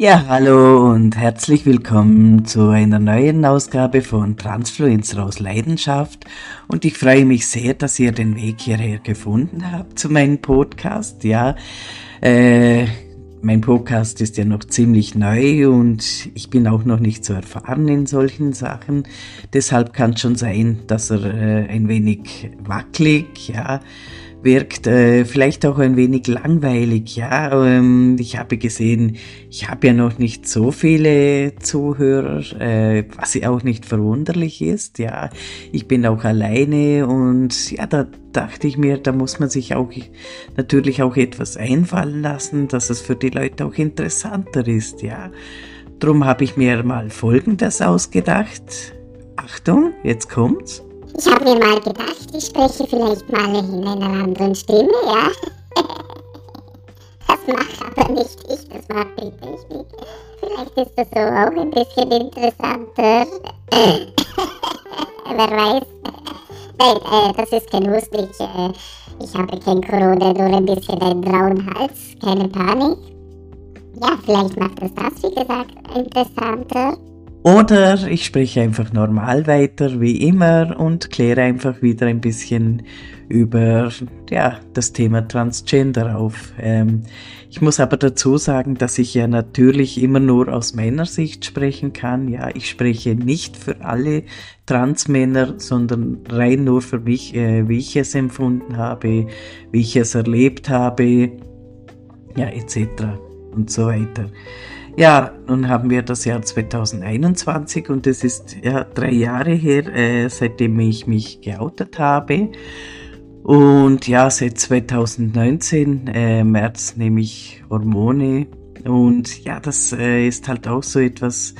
Ja, hallo und herzlich willkommen zu einer neuen Ausgabe von Transfluencer aus Leidenschaft. Und ich freue mich sehr, dass ihr den Weg hierher gefunden habt zu meinem Podcast. Ja, äh, mein Podcast ist ja noch ziemlich neu und ich bin auch noch nicht so erfahren in solchen Sachen. Deshalb kann es schon sein, dass er äh, ein wenig wackelig, ja, wirkt äh, vielleicht auch ein wenig langweilig. Ja, ähm, ich habe gesehen, ich habe ja noch nicht so viele Zuhörer, äh, was ja auch nicht verwunderlich ist. Ja, ich bin auch alleine und ja, da dachte ich mir, da muss man sich auch natürlich auch etwas einfallen lassen, dass es für die Leute auch interessanter ist. Ja, drum habe ich mir mal Folgendes ausgedacht. Achtung, jetzt kommt's. Ich habe mir mal gedacht, ich spreche vielleicht mal in einer anderen Stimme, ja. Das mache aber nicht ich, das mache die Technik. Vielleicht ist das so auch ein bisschen interessanter. Wer weiß. Nein, äh, das ist kein Husten. Ich, äh, ich habe kein Corona, nur ein bisschen einen grauen Hals. Keine Panik. Ja, vielleicht macht das das, wie gesagt, interessanter. Oder ich spreche einfach normal weiter wie immer und kläre einfach wieder ein bisschen über ja, das Thema Transgender auf. Ähm, ich muss aber dazu sagen, dass ich ja natürlich immer nur aus Männersicht sprechen kann. Ja, ich spreche nicht für alle Transmänner, sondern rein nur für mich, äh, wie ich es empfunden habe, wie ich es erlebt habe, ja, etc. und so weiter. Ja, nun haben wir das Jahr 2021 und es ist ja drei Jahre her, äh, seitdem ich mich geoutet habe. Und ja, seit 2019, äh, März, nehme ich Hormone. Und ja, das äh, ist halt auch so etwas,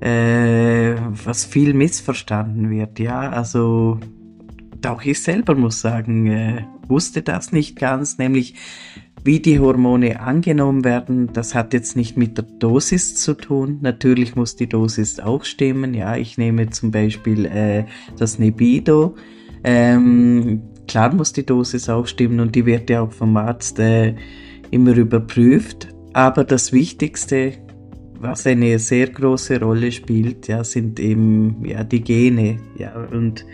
äh, was viel missverstanden wird. Ja, also auch ich selber muss sagen, äh, wusste das nicht ganz, nämlich wie die Hormone angenommen werden, das hat jetzt nicht mit der Dosis zu tun. Natürlich muss die Dosis auch stimmen. Ja, ich nehme zum Beispiel äh, das Nebido. Ähm, klar muss die Dosis auch stimmen und die wird ja auch vom Arzt äh, immer überprüft. Aber das Wichtigste, was eine sehr große Rolle spielt, ja, sind eben ja die Gene. Ja, und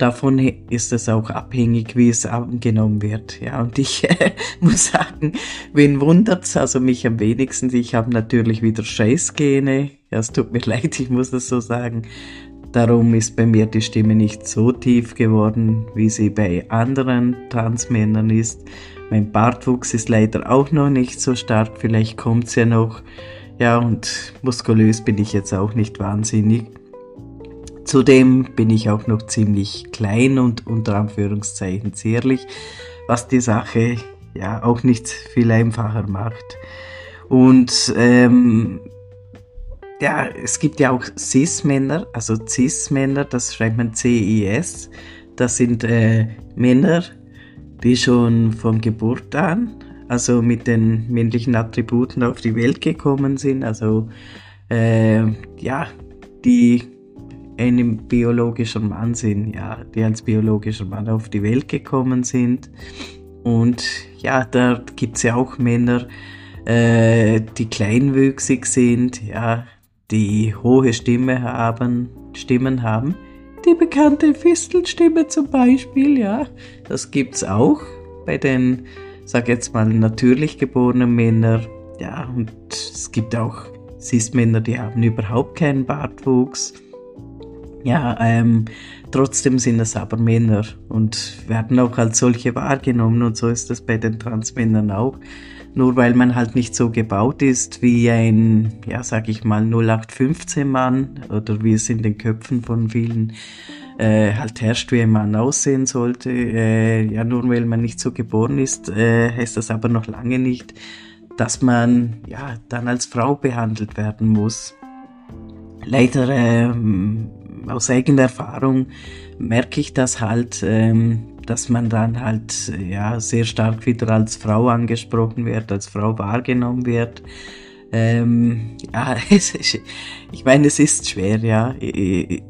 davon ist es auch abhängig, wie es angenommen wird. Ja, und ich muss sagen, wen wundert's? Also mich am wenigsten. Ich habe natürlich wieder Scheißgene. Ja, es tut mir leid, ich muss das so sagen. Darum ist bei mir die Stimme nicht so tief geworden, wie sie bei anderen Transmännern ist. Mein Bartwuchs ist leider auch noch nicht so stark. Vielleicht kommt's ja noch. Ja, und muskulös bin ich jetzt auch nicht wahnsinnig. Zudem bin ich auch noch ziemlich klein und unter Anführungszeichen zierlich, was die Sache ja auch nicht viel einfacher macht. Und ähm, ja, es gibt ja auch Cis-Männer, also Cis-Männer, das schreibt man C-I-S. Das sind äh, Männer, die schon von Geburt an, also mit den männlichen Attributen auf die Welt gekommen sind. Also äh, ja, die einem biologischen Mann sind, ja, die als biologischer Mann auf die Welt gekommen sind. Und ja, da gibt es ja auch Männer, äh, die kleinwüchsig sind, ja, die hohe Stimme haben, Stimmen haben. Die bekannte Fistelstimme zum Beispiel, ja, das gibt's auch bei den, sag jetzt mal, natürlich geborenen Männern. Ja, und es gibt auch Cis-Männer, die haben überhaupt keinen Bartwuchs. Ja, ähm, trotzdem sind es aber Männer und werden auch als solche wahrgenommen und so ist das bei den Transmännern auch. Nur weil man halt nicht so gebaut ist wie ein, ja, sag ich mal, 0815 Mann oder wie es in den Köpfen von vielen äh, halt herrscht, wie ein Mann aussehen sollte. Äh, ja, nur weil man nicht so geboren ist, äh, heißt das aber noch lange nicht, dass man ja dann als Frau behandelt werden muss. Leider ähm, aus eigener Erfahrung merke ich das halt, ähm, dass man dann halt ja sehr stark wieder als Frau angesprochen wird, als Frau wahrgenommen wird. Ähm, ja, ist, ich meine, es ist schwer, ja.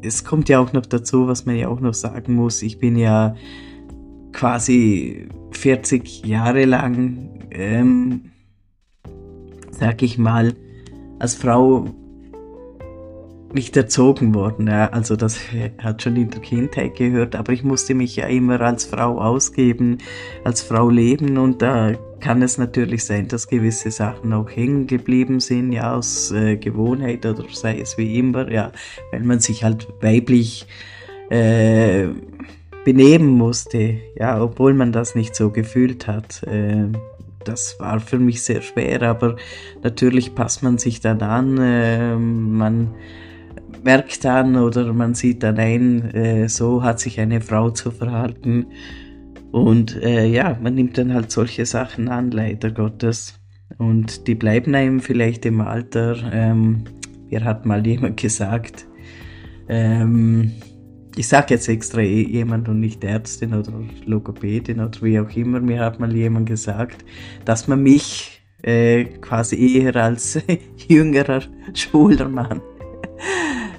Es kommt ja auch noch dazu, was man ja auch noch sagen muss. Ich bin ja quasi 40 Jahre lang, ähm, sag ich mal, als Frau nicht erzogen worden. Ja. Also das hat schon in der Kindheit gehört, aber ich musste mich ja immer als Frau ausgeben, als Frau leben und da kann es natürlich sein, dass gewisse Sachen auch hängen geblieben sind, ja, aus äh, Gewohnheit oder sei es wie immer, ja, weil man sich halt weiblich äh, benehmen musste, ja, obwohl man das nicht so gefühlt hat. Äh, das war für mich sehr schwer, aber natürlich passt man sich dann an, äh, man merkt dann oder man sieht dann ein, äh, so hat sich eine Frau zu verhalten. Und äh, ja, man nimmt dann halt solche Sachen an, leider Gottes. Und die bleiben einem vielleicht im Alter. Ähm, mir hat mal jemand gesagt, ähm, ich sage jetzt extra eh jemand und nicht Ärztin oder Logopädin oder wie auch immer, mir hat mal jemand gesagt, dass man mich äh, quasi eher als jüngerer, schwuler Mann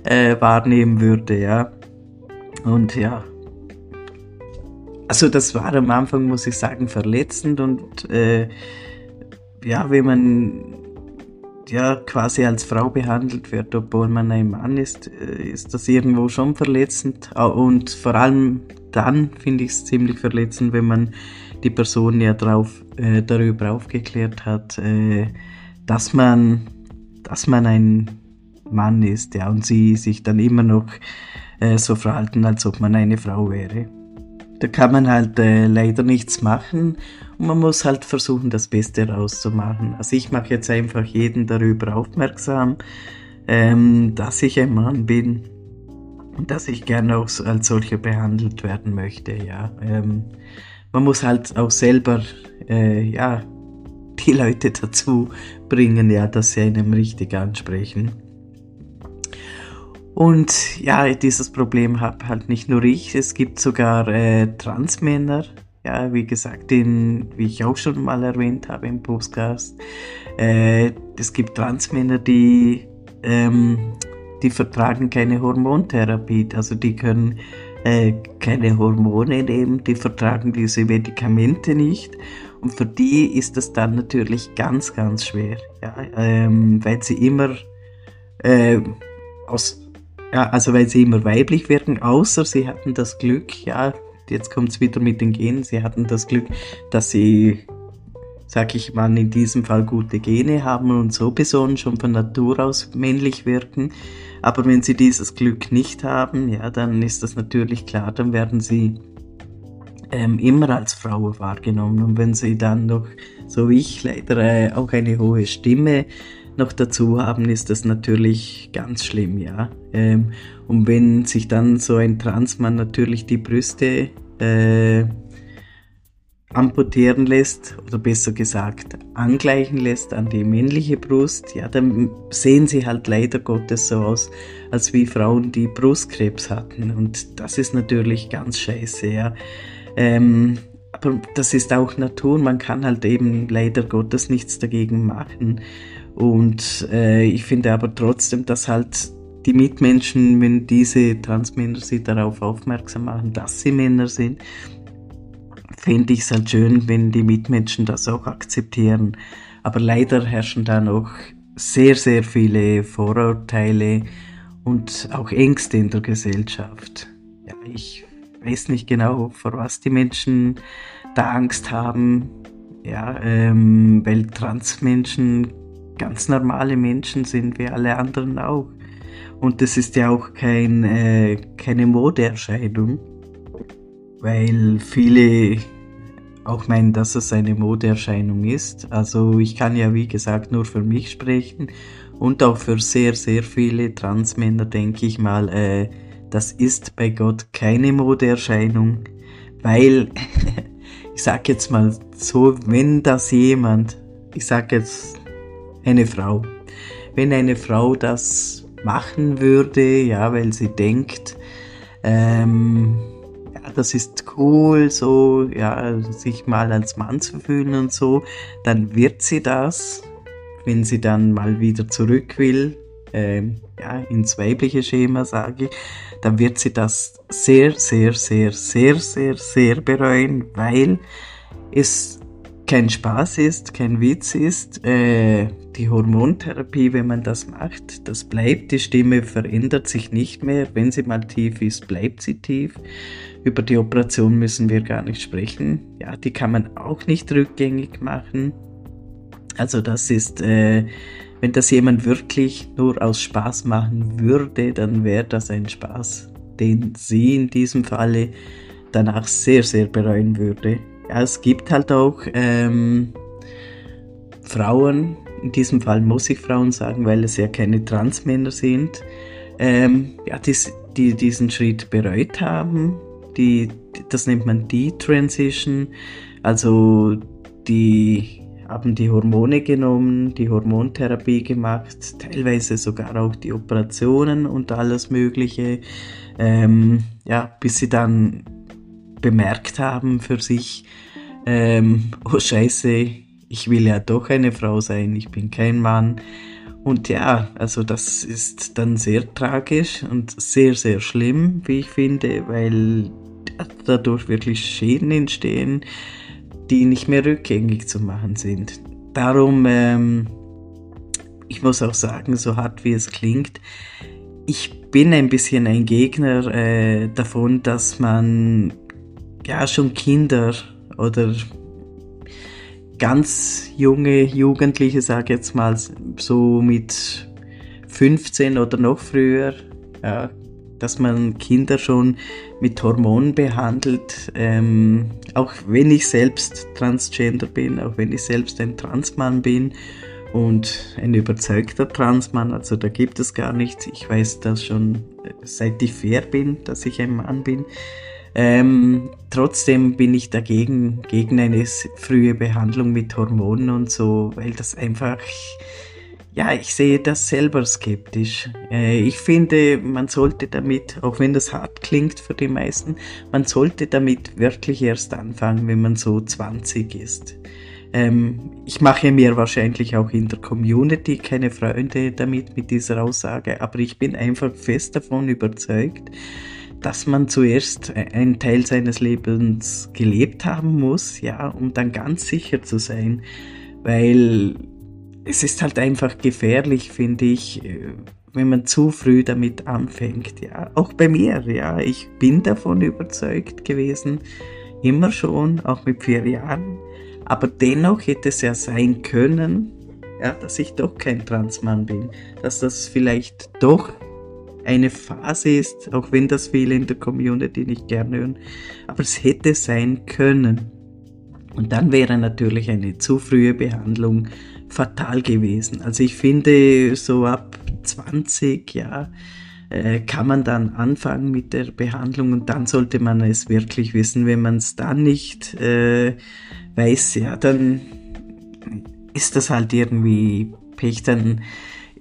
äh, wahrnehmen würde, ja. Und ja, also das war am Anfang, muss ich sagen, verletzend und äh, ja, wenn man ja quasi als Frau behandelt wird, obwohl man ein Mann ist, äh, ist das irgendwo schon verletzend und vor allem dann finde ich es ziemlich verletzend, wenn man die Person ja drauf, äh, darüber aufgeklärt hat, äh, dass man, dass man ein Mann ist, ja, und sie sich dann immer noch äh, so verhalten, als ob man eine Frau wäre. Da kann man halt äh, leider nichts machen und man muss halt versuchen, das Beste rauszumachen. Also ich mache jetzt einfach jeden darüber aufmerksam, ähm, dass ich ein Mann bin und dass ich gerne auch als solcher behandelt werden möchte. Ja, ähm, man muss halt auch selber äh, ja die Leute dazu bringen, ja, dass sie einem richtig ansprechen. Und ja, dieses Problem habe halt nicht nur ich, es gibt sogar äh, Transmänner, ja, wie gesagt, den, wie ich auch schon mal erwähnt habe im Podcast, äh, es gibt Transmänner, die, ähm, die vertragen keine Hormontherapie, also die können äh, keine Hormone nehmen, die vertragen diese Medikamente nicht. Und für die ist das dann natürlich ganz, ganz schwer, ja, ähm, weil sie immer äh, aus ja, also weil sie immer weiblich wirken, außer sie hatten das Glück, ja, jetzt kommt es wieder mit den Genen, sie hatten das Glück, dass sie, sag ich mal, in diesem Fall gute Gene haben und so besonnen schon von Natur aus männlich wirken. Aber wenn sie dieses Glück nicht haben, ja, dann ist das natürlich klar, dann werden sie ähm, immer als Frau wahrgenommen. Und wenn sie dann noch, so wie ich, leider äh, auch eine hohe Stimme noch dazu haben, ist das natürlich ganz schlimm, ja. Ähm, und wenn sich dann so ein Transmann natürlich die Brüste äh, amputieren lässt, oder besser gesagt angleichen lässt an die männliche Brust, ja, dann sehen sie halt leider Gottes so aus, als wie Frauen, die Brustkrebs hatten. Und das ist natürlich ganz scheiße, ja. Ähm, aber das ist auch Natur, man kann halt eben leider Gottes nichts dagegen machen. Und äh, ich finde aber trotzdem, dass halt die Mitmenschen, wenn diese Transmänner sie darauf aufmerksam machen, dass sie Männer sind, fände ich es halt schön, wenn die Mitmenschen das auch akzeptieren. Aber leider herrschen da noch sehr, sehr viele Vorurteile und auch Ängste in der Gesellschaft. Ja, ich weiß nicht genau, vor was die Menschen da Angst haben. Ja, ähm, weil Transmenschen ganz normale Menschen sind, wie alle anderen auch. Und das ist ja auch kein, äh, keine Modeerscheinung, weil viele auch meinen, dass es eine Modeerscheinung ist. Also ich kann ja, wie gesagt, nur für mich sprechen und auch für sehr, sehr viele Transmänner denke ich mal, äh, das ist bei Gott keine Modeerscheinung, weil ich sage jetzt mal so, wenn das jemand, ich sage jetzt eine Frau. Wenn eine Frau das machen würde, ja, weil sie denkt, ähm, ja, das ist cool, so, ja, sich mal als Mann zu fühlen und so, dann wird sie das, wenn sie dann mal wieder zurück will, ähm, ja, ins weibliche Schema sage ich, dann wird sie das sehr, sehr, sehr, sehr, sehr, sehr bereuen, weil es kein Spaß ist, kein Witz ist. Äh, die Hormontherapie, wenn man das macht, das bleibt. Die Stimme verändert sich nicht mehr. Wenn sie mal tief ist, bleibt sie tief. Über die Operation müssen wir gar nicht sprechen. Ja, die kann man auch nicht rückgängig machen. Also das ist, äh, wenn das jemand wirklich nur aus Spaß machen würde, dann wäre das ein Spaß, den sie in diesem Falle danach sehr, sehr bereuen würde. Ja, es gibt halt auch ähm, Frauen, in diesem Fall muss ich Frauen sagen, weil es ja keine Transmänner sind, ähm, ja, die, die diesen Schritt bereut haben. Die, das nennt man Detransition. Also die haben die Hormone genommen, die Hormontherapie gemacht, teilweise sogar auch die Operationen und alles Mögliche, ähm, ja, bis sie dann bemerkt haben für sich, ähm, oh scheiße, ich will ja doch eine Frau sein, ich bin kein Mann. Und ja, also das ist dann sehr tragisch und sehr, sehr schlimm, wie ich finde, weil dadurch wirklich Schäden entstehen, die nicht mehr rückgängig zu machen sind. Darum, ähm, ich muss auch sagen, so hart wie es klingt, ich bin ein bisschen ein Gegner äh, davon, dass man ja schon Kinder oder ganz junge Jugendliche, sage jetzt mal, so mit 15 oder noch früher, ja, dass man Kinder schon mit Hormonen behandelt, ähm, auch wenn ich selbst transgender bin, auch wenn ich selbst ein Transmann bin und ein überzeugter Transmann, also da gibt es gar nichts. Ich weiß das schon, äh, seit ich fair bin, dass ich ein Mann bin. Ähm, trotzdem bin ich dagegen, gegen eine frühe Behandlung mit Hormonen und so, weil das einfach, ja, ich sehe das selber skeptisch. Äh, ich finde, man sollte damit, auch wenn das hart klingt für die meisten, man sollte damit wirklich erst anfangen, wenn man so 20 ist. Ähm, ich mache mir wahrscheinlich auch in der Community keine Freunde damit, mit dieser Aussage, aber ich bin einfach fest davon überzeugt, dass man zuerst einen Teil seines Lebens gelebt haben muss, ja, um dann ganz sicher zu sein, weil es ist halt einfach gefährlich, finde ich, äh, wenn man zu früh damit anfängt, ja. Auch bei mir, ja. Ich bin davon überzeugt gewesen, immer schon, auch mit vier Jahren. Aber dennoch hätte es ja sein können, ja, dass ich doch kein Transmann bin, dass das vielleicht doch eine Phase ist, auch wenn das viele in der Community nicht gerne hören, aber es hätte sein können. Und dann wäre natürlich eine zu frühe Behandlung fatal gewesen. Also ich finde, so ab 20, ja, äh, kann man dann anfangen mit der Behandlung und dann sollte man es wirklich wissen. Wenn man es dann nicht äh, weiß, ja, dann ist das halt irgendwie Pech. Dann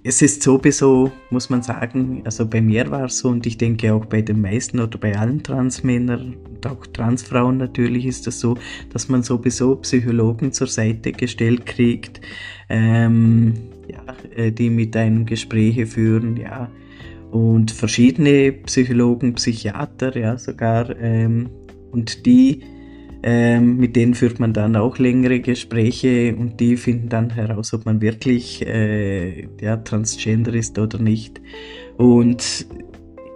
es ist sowieso, muss man sagen, also bei mir war es so und ich denke auch bei den meisten oder bei allen Transmännern und auch Transfrauen natürlich ist das so, dass man sowieso Psychologen zur Seite gestellt kriegt, ähm, ja, äh, die mit einem Gespräche führen, ja, und verschiedene Psychologen, Psychiater, ja, sogar, ähm, und die ähm, mit denen führt man dann auch längere Gespräche und die finden dann heraus, ob man wirklich äh, ja, transgender ist oder nicht. Und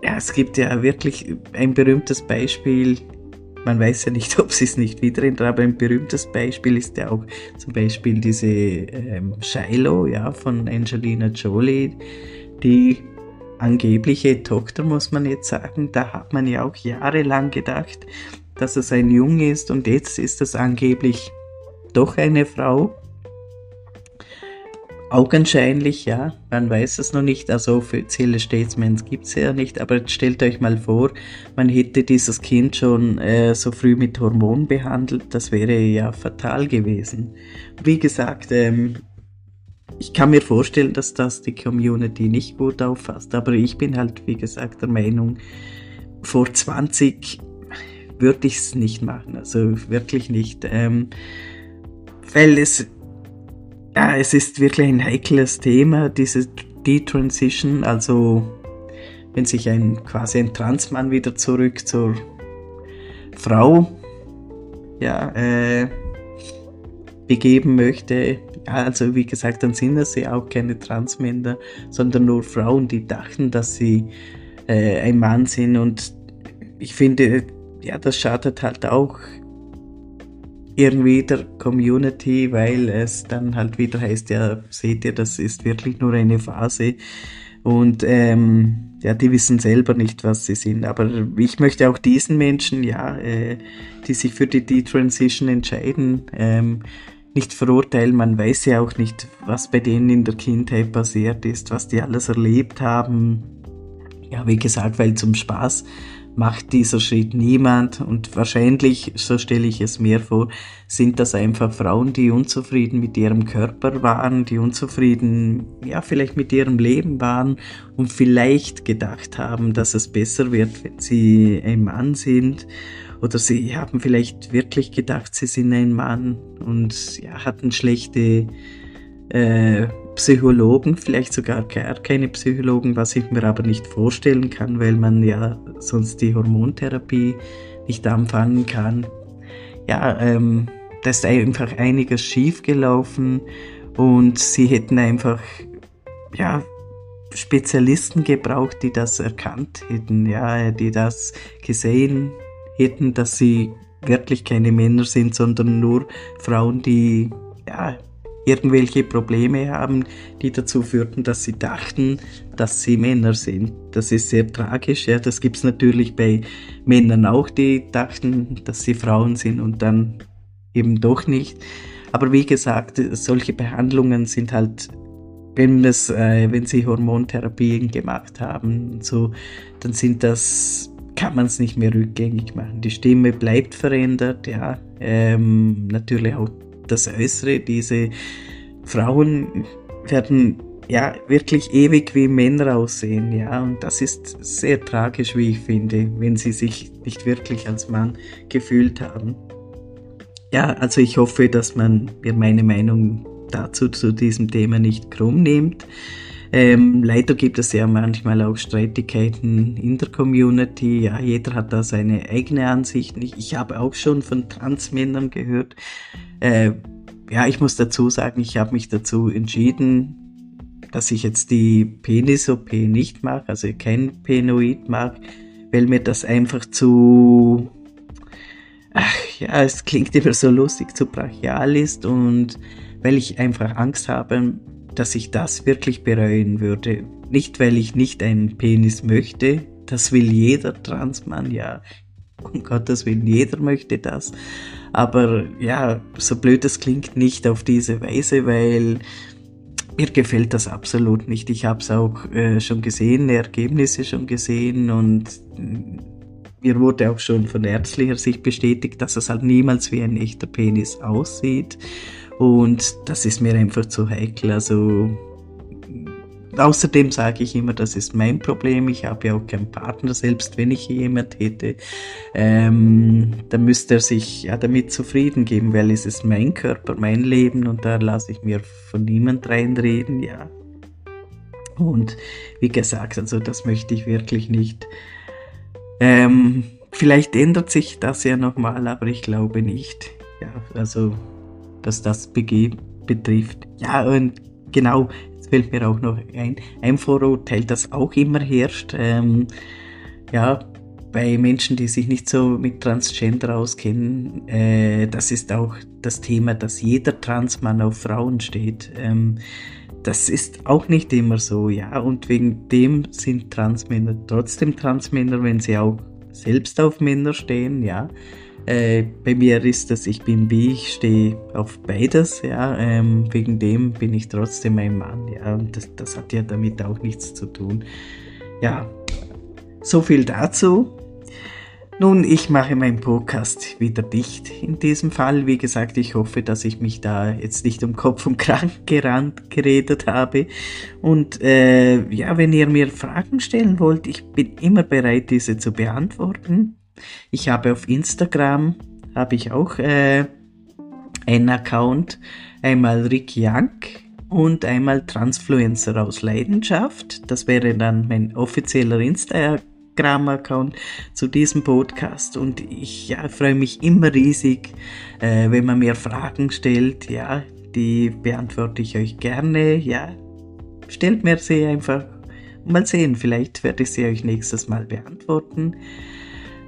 ja, es gibt ja wirklich ein berühmtes Beispiel. Man weiß ja nicht, ob sie es nicht wieder ändern, aber ein berühmtes Beispiel ist ja auch zum Beispiel diese ähm, Shiloh ja, von Angelina Jolie, die angebliche Tochter, muss man jetzt sagen. Da hat man ja auch jahrelang gedacht, dass es ein Junge ist und jetzt ist es angeblich doch eine Frau. Augenscheinlich, ja, man weiß es noch nicht, also offizielle Statements gibt es ja nicht, aber stellt euch mal vor, man hätte dieses Kind schon äh, so früh mit Hormonen behandelt, das wäre ja fatal gewesen. Wie gesagt, ähm, ich kann mir vorstellen, dass das die Community nicht gut auffasst, aber ich bin halt, wie gesagt, der Meinung, vor 20 würde ich es nicht machen. Also wirklich nicht. Ähm, weil es, ja, es ist wirklich ein heikles Thema, diese Detransition. Also wenn sich ein quasi ein Transmann wieder zurück zur Frau, ja, äh, begeben möchte. Ja, also wie gesagt, dann sind es ja auch keine Transmänner, sondern nur Frauen, die dachten, dass sie äh, ein Mann sind. Und ich finde, ja, das schadet halt auch irgendwie der Community, weil es dann halt wieder heißt, ja, seht ihr, das ist wirklich nur eine Phase. Und ähm, ja, die wissen selber nicht, was sie sind. Aber ich möchte auch diesen Menschen, ja, äh, die sich für die D-Transition entscheiden, ähm, nicht verurteilen. Man weiß ja auch nicht, was bei denen in der Kindheit passiert ist, was die alles erlebt haben. Ja, wie gesagt, weil zum Spaß macht dieser Schritt niemand. Und wahrscheinlich, so stelle ich es mir vor, sind das einfach Frauen, die unzufrieden mit ihrem Körper waren, die unzufrieden, ja, vielleicht mit ihrem Leben waren und vielleicht gedacht haben, dass es besser wird, wenn sie ein Mann sind. Oder sie haben vielleicht wirklich gedacht, sie sind ein Mann und ja, hatten schlechte äh, Psychologen, vielleicht sogar gar keine Psychologen, was ich mir aber nicht vorstellen kann, weil man ja sonst die Hormontherapie nicht anfangen kann. Ja, ähm, da ist einfach einiges schiefgelaufen und sie hätten einfach, ja, Spezialisten gebraucht, die das erkannt hätten, ja, die das gesehen hätten, dass sie wirklich keine Männer sind, sondern nur Frauen, die ja, irgendwelche Probleme haben, die dazu führten, dass sie dachten, dass sie Männer sind. Das ist sehr tragisch. Ja, das gibt's natürlich bei Männern auch, die dachten, dass sie Frauen sind und dann eben doch nicht. Aber wie gesagt, solche Behandlungen sind halt, wenn, das, äh, wenn sie Hormontherapien gemacht haben, so, dann sind das kann man es nicht mehr rückgängig machen. Die Stimme bleibt verändert, ja. Ähm, natürlich auch das Äußere. Diese Frauen werden ja wirklich ewig wie Männer aussehen, ja. Und das ist sehr tragisch, wie ich finde, wenn sie sich nicht wirklich als Mann gefühlt haben. Ja, also ich hoffe, dass man mir meine Meinung dazu zu diesem Thema nicht krumm nimmt. Ähm, leider gibt es ja manchmal auch Streitigkeiten in der Community. Ja, jeder hat da seine eigene Ansicht. Ich, ich habe auch schon von Transmännern gehört. Äh, ja, ich muss dazu sagen, ich habe mich dazu entschieden, dass ich jetzt die Penis-OP nicht mache, also kein Penoid mag, weil mir das einfach zu, ach ja, es klingt immer so lustig, zu brachial ist und weil ich einfach Angst habe, dass ich das wirklich bereuen würde. Nicht, weil ich nicht einen Penis möchte, das will jeder Transmann, ja, um Gottes Willen, jeder möchte das. Aber ja, so blöd das klingt, nicht auf diese Weise, weil mir gefällt das absolut nicht. Ich habe es auch äh, schon gesehen, Ergebnisse schon gesehen und mir wurde auch schon von ärztlicher Sicht bestätigt, dass es halt niemals wie ein echter Penis aussieht. Und das ist mir einfach zu heikel. Also außerdem sage ich immer, das ist mein Problem. Ich habe ja auch keinen Partner, selbst wenn ich jemand hätte. Ähm, dann müsste er sich ja damit zufrieden geben, weil es ist mein Körper, mein Leben und da lasse ich mir von niemand reinreden, ja. Und wie gesagt, also das möchte ich wirklich nicht. Ähm, vielleicht ändert sich das ja nochmal, aber ich glaube nicht. Ja, also was das betrifft. Ja, und genau, jetzt fällt mir auch noch ein, ein Vorurteil, das auch immer herrscht. Ähm, ja, bei Menschen, die sich nicht so mit Transgender auskennen, äh, das ist auch das Thema, dass jeder Transmann auf Frauen steht. Ähm, das ist auch nicht immer so, ja, und wegen dem sind Transmänner trotzdem Transmänner, wenn sie auch selbst auf Männer stehen, ja. Äh, bei mir ist das, ich bin wie, ich stehe auf beides, ja. Ähm, wegen dem bin ich trotzdem ein Mann, ja. Und das, das hat ja damit auch nichts zu tun. Ja, so viel dazu. Nun, ich mache meinen Podcast wieder dicht in diesem Fall. Wie gesagt, ich hoffe, dass ich mich da jetzt nicht um Kopf und Krank gerannt geredet habe. Und äh, ja, wenn ihr mir Fragen stellen wollt, ich bin immer bereit, diese zu beantworten. Ich habe auf Instagram, habe ich auch äh, einen Account, einmal Rick Young und einmal Transfluencer aus Leidenschaft. Das wäre dann mein offizieller. Instagram-Account zu diesem Podcast und ich ja, freue mich immer riesig, äh, wenn man mir Fragen stellt. Ja, die beantworte ich euch gerne. Ja, stellt mir sie einfach. Mal sehen, vielleicht werde ich sie euch nächstes Mal beantworten.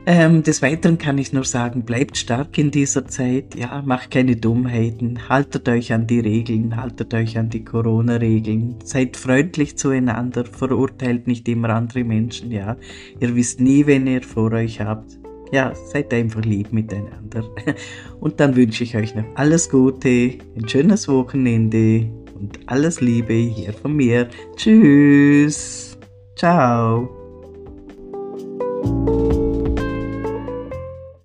Ähm, des Weiteren kann ich nur sagen, bleibt stark in dieser Zeit, ja, macht keine Dummheiten, haltet euch an die Regeln, haltet euch an die Corona-Regeln, seid freundlich zueinander, verurteilt nicht immer andere Menschen, ja. Ihr wisst nie, wen ihr vor euch habt. Ja, seid einfach lieb miteinander. Und dann wünsche ich euch noch alles Gute, ein schönes Wochenende und alles Liebe hier von mir. Tschüss. Ciao.